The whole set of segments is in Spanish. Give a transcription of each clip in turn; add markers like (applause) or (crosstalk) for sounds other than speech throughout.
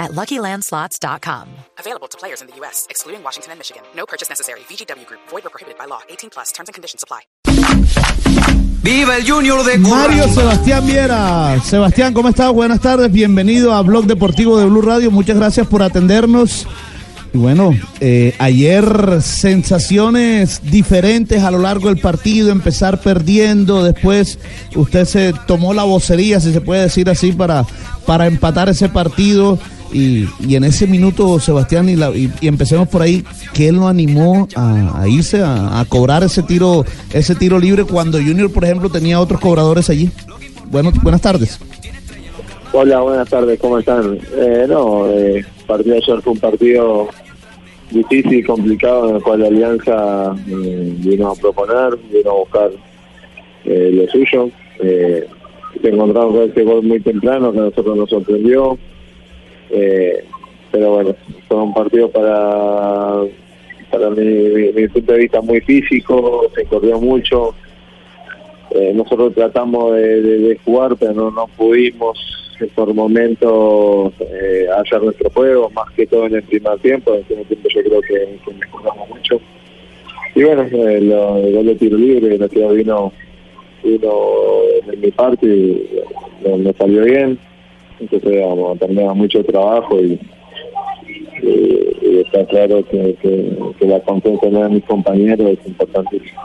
at LuckyLandSlots.com. Available to players in the U.S., excluding Washington and Michigan. No purchase necessary. VGW Group. Void or prohibited by law. 18 plus. Terms and conditions apply. ¡Viva el Junior de Mario Curra! Sebastián Viera. Sebastián, ¿cómo estás? Buenas tardes. Bienvenido a Blog Deportivo de Blue Radio. Muchas gracias por atendernos. Y bueno, eh, ayer sensaciones diferentes a lo largo del partido, empezar perdiendo, después usted se tomó la vocería, si se puede decir así, para, para empatar ese partido. Y, y en ese minuto, Sebastián, y, la- y- y empecemos por ahí, ¿qué lo animó a, irse a, cobrar ese tiro, ese tiro libre cuando Junior, por ejemplo, tenía otros cobradores allí? Bueno, buenas tardes. Hola, buenas tardes, ¿cómo están? Eh, no, eh, partido ayer fue un partido difícil, complicado, en el cual la Alianza eh, vino a proponer, vino a buscar eh, lo suyo. Eh, se encontramos con ese gol muy temprano que a nosotros nos sorprendió. Eh, pero bueno, fue un partido para, para mi, mi- punto de vista muy físico, se corrió mucho. Eh, nosotros tratamos de, jugar, pero no, no pudimos por momentos eh, hallar nuestro juego, más que todo en el primer tiempo. En el segundo tiempo yo creo que, que mejoramos mucho. Y bueno, eh, lo, el gol de tiro libre, la ciudad vino, vino de mi parte y me salió bien. Entonces, vamos, tenemos mucho trabajo y, y está claro que, la confianza de mis compañeros es importantísima.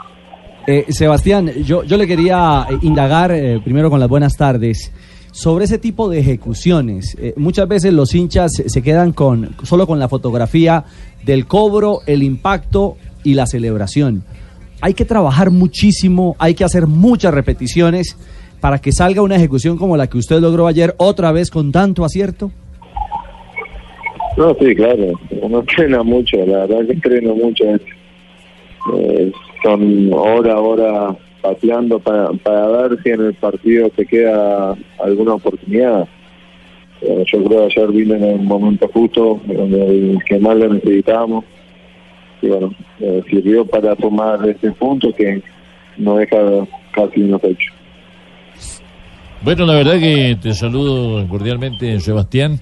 Eh, Sebastián, yo, yo le quería eh, indagar eh, primero con las buenas tardes sobre ese tipo de ejecuciones. Eh, muchas veces los hinchas se quedan con solo con la fotografía del cobro, el impacto y la celebración. Hay que trabajar muchísimo, hay que hacer muchas repeticiones para que salga una ejecución como la que usted logró ayer otra vez con tanto acierto. No, sí, claro. Uno entrena mucho, la verdad que entreno mucho. Eh, son hora hora pateando para, para ver si en el partido te queda alguna oportunidad. Eh, yo creo que ayer vine en el momento justo, donde el que más lo necesitábamos. Y bueno, eh, sirvió para tomar este punto que no deja casi unos hechos. Bueno, la verdad que te saludo cordialmente, Sebastián.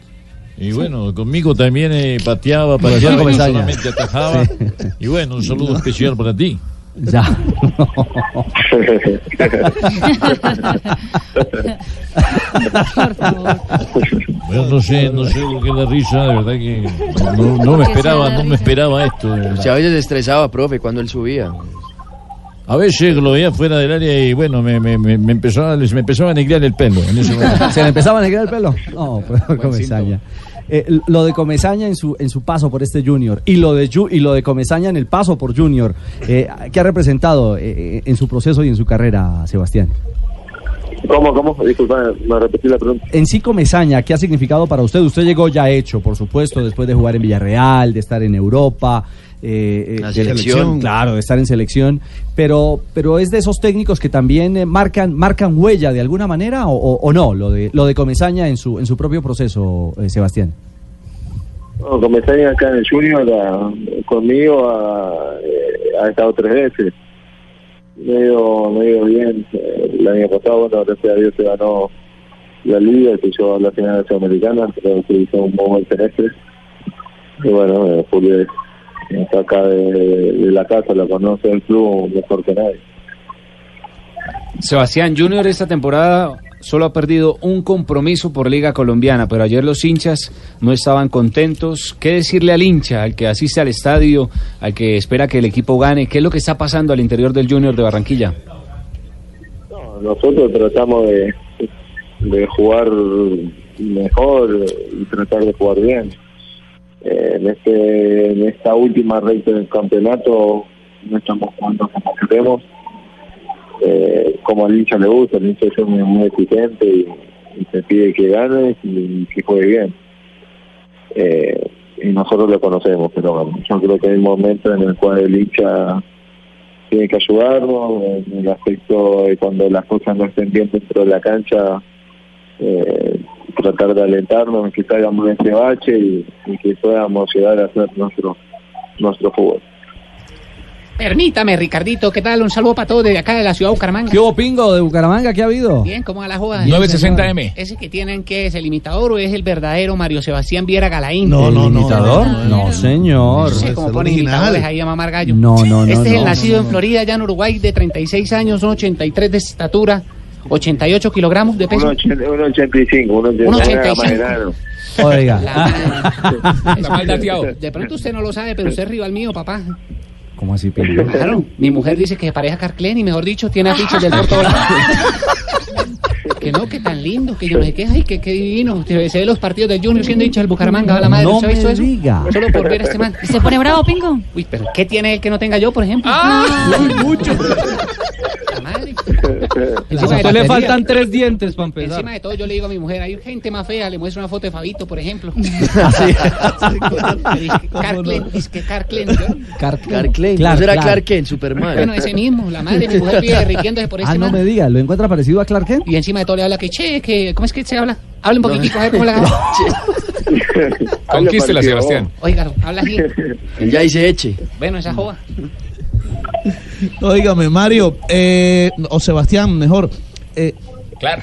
Y bueno, conmigo también eh, pateaba, pateaba, y solamente atajaba. Y bueno, un saludo especial para ti. Ya. Bueno, no sé, no sé por qué la risa, de verdad que no, no me esperaba, no me esperaba esto. veces se estresaba, profe, cuando él subía. A veces lo veía fuera del área y bueno, me, me, me, me empezaba, les- me empezaba a negrear el pelo en ese momento. ¿Se le empezaba a negrar el pelo? No, (laughs) pero Comesaña. Eh, lo de Comesaña en su, en su paso por este Junior y lo de, y lo de Comesaña en el paso por Junior, eh, ¿qué ha representado eh, en su proceso y en su carrera, Sebastián? ¿Cómo, cómo? Disculpa, me repetí la pregunta. En sí, Comesaña, ¿qué ha significado para usted? Usted llegó ya hecho, por supuesto, después de jugar en Villarreal, de estar en Europa. Eh, eh, La de- selección. Claro, de estar en selección. Pero, pero es de esos técnicos que también eh, marcan, marcan huella de alguna manera o, o- o no, lo de, lo de Comesaña en su, en su propio proceso, eh, Sebastián. No, comencé acá en el Junior, conmigo ha, eh, ha estado tres veces. Me ha ido, me ha ido bien. El año pasado, bueno, gracias a Dios se ganó la Liga, se llevó a la final de Sudamericana, creo que hizo un muy buen semestre. Y bueno, eh, Julio es- está acá de, de la casa, lo conoce el club mejor que nadie. Sebastián Junior esta temporada solo ha perdido un compromiso por Liga Colombiana, pero ayer los hinchas no estaban contentos. ¿Qué decirle al hincha, al que asiste al estadio, al que espera que el equipo gane? ¿Qué es lo que está pasando al interior del Junior de Barranquilla? No, nosotros tratamos de, de jugar mejor y tratar de jugar bien. Eh, en, este, en esta última recta del campeonato no estamos jugando como queremos. Eh, como al hincha le gusta, el hincha es muy, muy exigente y, y te pide que gane y que juegue bien. Eh, y nosotros lo conocemos, pero yo creo que hay momentos en el cual el hincha tiene que ayudarnos en el aspecto de cuando las cosas no estén bien dentro de la cancha, eh, tratar de alentarnos, que salgamos de ese bache y, y que podamos llegar a hacer nuestro, nuestro fútbol. Permítame, Ricardito, ¿qué tal? Un saludo para todos desde acá de la ciudad de Bucaramanga. ¿Qué hubo, Pingo, de Bucaramanga? ¿Qué ha habido? Bien, ¿cómo va la joda? 960M. ¿Ese que tienen que es el imitador o es el verdadero Mario Sebastián Viera Galaín? No, ¿El no, no, imitador? no, señor. No sé cómo ponen imitadores ahí a mamar gallo. No, no, no, Este es el no, nacido no, en Florida, allá en Uruguay, de 36 años, son 83 de estatura, 88 kilogramos de peso. 1.85, 1.85. 1.85. Oiga. (laughs) Eso- De pronto usted no lo sabe, pero usted es rival mío, papá. ¿Cómo así, Pingo? Claro, mi mujer dice que pareja Carclen y mejor dicho, tiene afiches del por todo. (laughs) Que no, que tan lindo, que yo no sé qué, ay, que qué divino. Se ve los partidos del Junior siendo hincha del Bucaramanga, va la madre, No ¿usted ha visto me eso? diga. Solo por ver a este man. ¿Se pone bravo, Pingo? Uy, pero ¿qué tiene él que no tenga yo, por ejemplo? (laughs) mucho. Encima de, usted le faltan tres dientes para empezar. encima de todo, yo le digo a mi mujer, hay gente más fea, le muestro una foto de Fabito, por ejemplo. (laughs) Carclen, es que Carclen, yo- Clark, Clark Kent. Clark, ¿No será Clark. Kent, Superman? Bueno, ese mismo, la madre de mi mujer vive derritiéndose por este Ah, no man. me diga, ¿lo encuentra parecido a Clark Kent? Y encima de todo le habla que, che, que, ¿cómo es que se habla? Habla un poquitico, a ver cómo la (laughs) Conquístela, Sebastián. Óigalo, habla así. Ya dice Eche. Bueno, esa joda. Óigame, Mario, eh, o Sebastián, mejor. eh,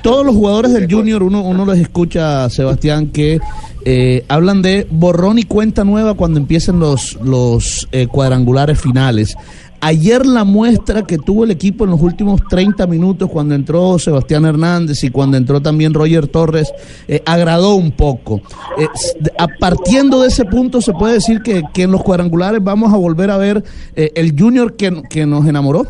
Todos los jugadores del Junior, uno, uno les escucha, Sebastián, que eh, hablan de borrón y cuenta nueva cuando empiecen los, los eh, cuadrangulares finales. Ayer la muestra que tuvo el equipo en los últimos 30 minutos cuando entró Sebastián Hernández y cuando entró también Roger Torres eh, agradó un poco. Eh, partiendo de ese punto se puede decir que, que en los cuadrangulares vamos a volver a ver eh, el Junior que, que nos enamoró.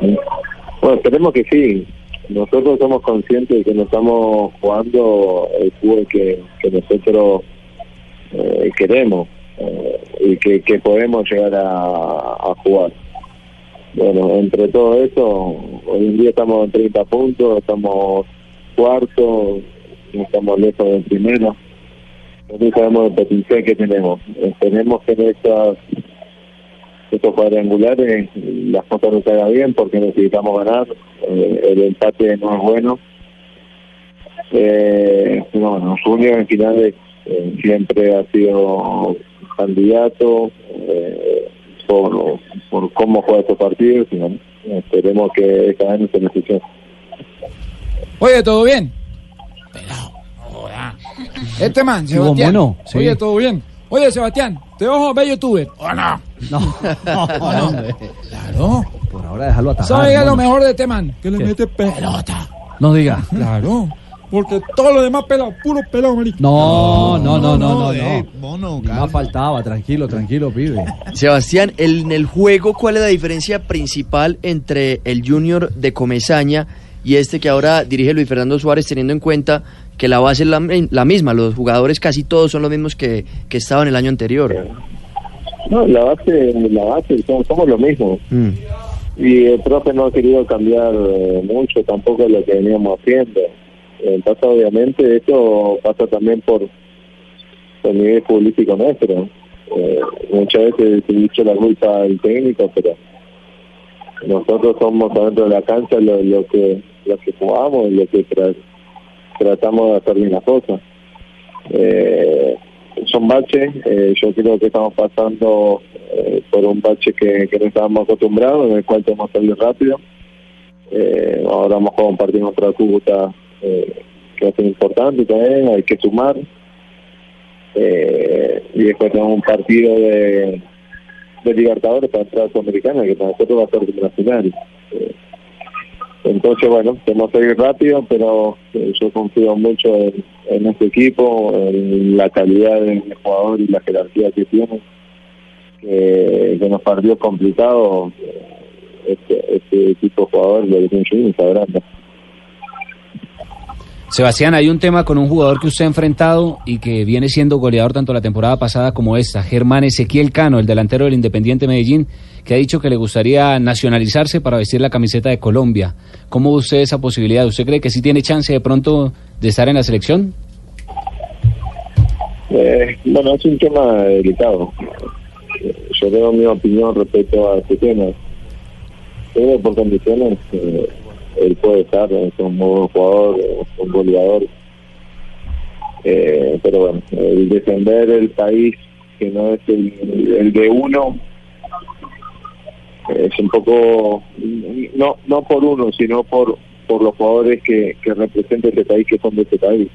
Bueno, esperemos que sí. Nosotros somos conscientes de que no estamos jugando el fútbol que, que nosotros eh, queremos eh, y que, que podemos llegar a, jugar. Bueno, entre todo eso, hoy en día estamos en 30 puntos, estamos cuarto, estamos lejos del primero. Nosotros sabemos el potencial que tenemos. Esperemos que en estas estos cuadrangulares las cosas no salgan bien porque necesitamos ganar. Eh, el empate no es bueno. Eh, bueno, Junior en finales eh, siempre ha sido candidato eh, por, por cómo juega estos partidos. Y bueno, esperemos que esta vez no se nos. Oye, ¿todo bien? Este man, Sebastián. mono, sí. Oye, ¿todo bien? Oye, Sebastián, ¿te a ver youtuber? ¿O no? No, (laughs) (laughs) no, hombre. Claro. Por ahora déjalo atajar. ¿Sabes lo mejor de este man? Que le ¿Qué? mete pelota. No diga. Claro. Porque todo lo demás pelado, puro pelado, marico. No, no, no, no, no, eh, no. mono, Ni más faltaba, tranquilo, tranquilo, pibe. Sebastián, el- en el juego, ¿cuál es la diferencia principal entre el Junior de Comesaña y este que ahora dirige Luis Fernando Suárez, teniendo en cuenta que la base es la, la misma? Los jugadores casi todos son los mismos que, que estaban el año anterior. No, la base, la base somos, somos lo mismo. Mm. Y el profe no ha querido cambiar eh, mucho tampoco lo que veníamos haciendo. En pasa, obviamente, esto pasa también por el nivel futbolístico nuestro. Eh, muchas veces se dicho la culpa al técnico, pero nosotros somos adentro de la cancha lo, que lo que jugamos y lo que tra- tratamos de hacer bien las cosas. Eh, son baches, eh, yo creo que estamos pasando eh, por un bache que, que no estábamos acostumbrados, en el cual tenemos salir rápido. Eh, ahora vamos a partido contra Cúcuta eh, que ser importante también, hay que sumar. Eh, y después tenemos un partido de, de Libertadores para entrar a Sudamericana, que para nosotros va a ser una final. Eh, entonces, bueno, tenemos que ir rápido, pero eh, yo confío mucho en, este equipo, en la calidad del jugador y la jerarquía que tiene. Que, nos partió complicado este, este tipo de jugador de Junior está grande. Sebastián, hay un tema con un jugador que usted ha enfrentado y que viene siendo goleador tanto la temporada pasada como esta, Germán Ezequiel Cano, el delantero del Independiente Medellín, que ha dicho que le gustaría nacionalizarse para vestir la camiseta de Colombia. ¿Cómo ve usted esa posibilidad? ¿Usted cree que sí tiene chance de pronto de estar en la selección? Eh, bueno, es un tema delicado. Yo tengo mi opinión respecto a este tema. pero por condiciones eh, él puede estar, es un buen jugador, es un goleador. Eh, pero bueno, el defender el país que no es el, el de uno es un poco, no no por uno, sino por por los jugadores que, que representa ese país, que son de ese país.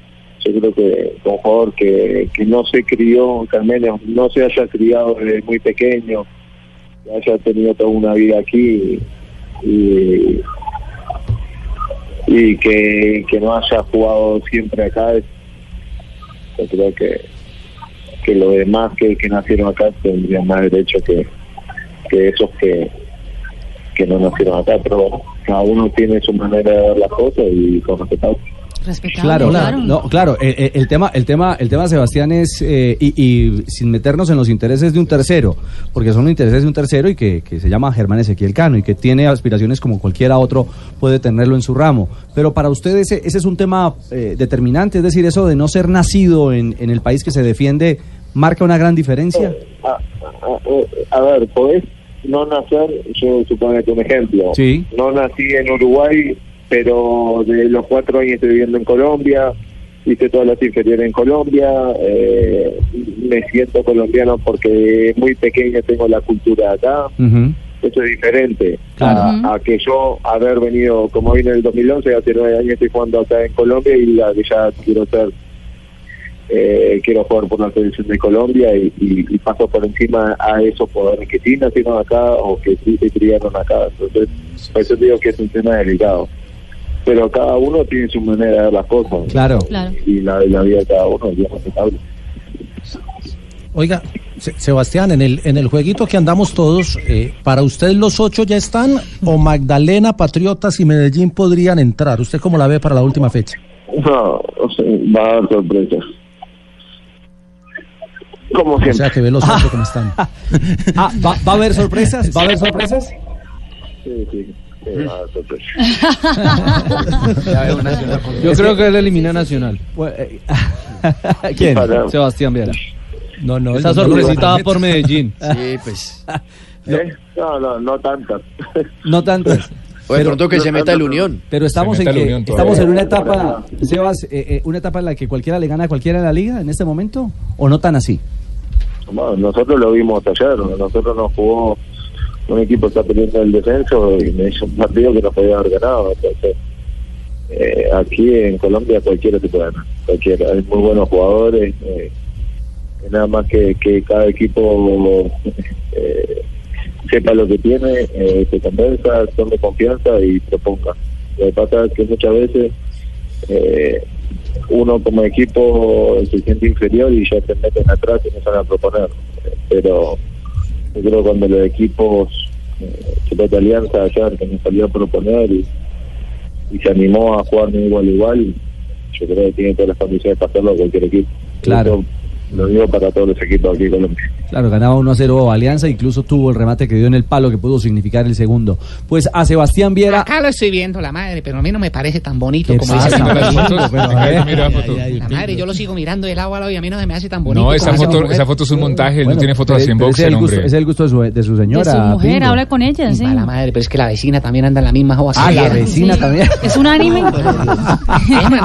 Yo creo que un jugador que, que no se crió, que al no se haya criado desde muy pequeño, que haya tenido toda una vida aquí y que, que no haya jugado siempre acá, yo creo que, que los demás que, que nacieron acá tendrían más derecho que, que esos que, que no nacieron acá, pero bueno, cada uno tiene su manera de ver las cosas y con respetado. Claro, no, claro. eh, eh, el tema, el tema, el tema, Sebastián, es eh, y, y sin meternos en los intereses de un tercero, porque son los intereses de un tercero y que, que se llama Germán Ezequiel Cano y que tiene aspiraciones como cualquiera otro puede tenerlo en su ramo. Pero para usted ese, ese es un tema eh, determinante, es decir, eso de no ser nacido en, en el país que se defiende marca una gran diferencia. A, a- a ver, podés no nacer, yo supongo que un ejemplo. Sí. No nací en Uruguay, pero de los cuatro años estoy viviendo en Colombia, hice todas las inferiores en Colombia, eh, me siento colombiano porque muy pequeño tengo la cultura acá. Eso es diferente Claro. a, a que yo haber venido, como vine en el 2011, hace nueve años estoy jugando acá en Colombia y que ya quiero ser, eh, quiero jugar por la selección de Colombia y, y- y paso por encima a esos jugadores que sí nacieron acá o que sí se criaron acá. Entonces, por eso digo que es un tema delicado. Pero cada uno tiene su manera de ver las cosas. Claro. Y la, la vida de cada uno es bien respetable. Oiga, Se- Sebastián, en el, en el jueguito que andamos todos, eh, ¿para usted los ocho ya están o Magdalena, Patriotas y Medellín podrían entrar? ¿Usted cómo la ve para la última fecha? No, o sea, va a dar sorpresas. Como O sea, que ve los ocho (laughs) como están. Ah, ¿va, va a haber sorpresas? ¿Va a haber sorpresas? Sí, sí. (laughs) sí, va a dar sorpresas. Yo creo que él elimina a Nacional. ¿Quién? Sebastián Viera. No, no. Esa sorpresita por Medellín. (laughs) Sí, pues. ¿Eh? No, no, no tantas. (laughs) No tantas. O de pronto que se meta el Unión. Pero estamos en que estamos en una etapa, Sebas, eh, eh, una etapa en la que cualquiera le gana a cualquiera en la liga en este momento o no tan así. Bueno, nosotros lo vimos ayer, nosotros nos jugó un equipo está peleando el descenso y me hizo un partido que no podía haber ganado. Entonces, eh, aquí en Colombia cualquiera se puede ganar, cualquiera. Hay muy buenos jugadores, eh, nada más que, que cada equipo (laughs) eh, sepa lo que tiene, eh, se convenza, tome confianza y proponga. Lo que pasa es que muchas veces uno como equipo se siente inferior y ya se meten atrás y no salen a proponer. Pero yo creo que cuando los equipos, eh, Chupeta Alianza ayer que nos salió a proponer y, y se animó a jugar de igual a igual, yo creo que tiene todas las condiciones para hacerlo cualquier equipo. Claro. Lo digo para todos los equipos aquí en Colombia. Claro, ganaba 1 a 0 Alianza, incluso tuvo el remate que dio en el palo que pudo significar el segundo. Pues a Sebastián Viera. Acá lo estoy viendo, la madre, pero a mí no me parece tan bonito ¿Qué como pasa? dice la foto. La madre, yo lo sigo mirando de lado a lado y a mí no se me hace tan bonito. No, esa como foto, mujer. esa foto es un montaje, Bueno, no tiene fotos así en boxer, es el gusto, hombre. es el gusto de su, de su señora. de su mujer, Pingo. habla con ella, sí. A la madre, pero es que la vecina también anda en la misma joda. Ah, la vecina también. (laughs) Es un anime. (laughs)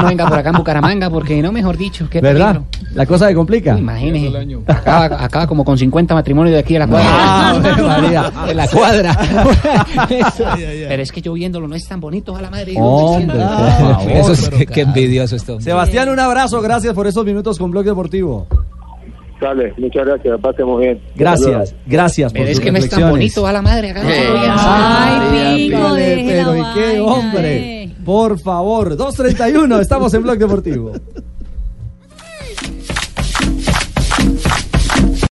No venga por acá en Bucaramanga, porque no, mejor dicho, ¿Verdad? La cosa se complica. Imagínese. Acaba, acaba como con 50 matrimonios de aquí a la cuadra. Ah, (laughs) en la cuadra. (laughs) Pero es que yo viéndolo no es tan bonito, a la madre. Hombre. Eso es, qué, qué envidioso esto. Sebastián, un abrazo, gracias por estos minutos con Blog Deportivo. Dale, muchas gracias, pasemos bien. Gracias, gracias por Pero es que no es tan bonito, a la madre. Acá. Ay, deje la pero, ¿y qué hombre? Por favor, 2.31, estamos en Blog Deportivo.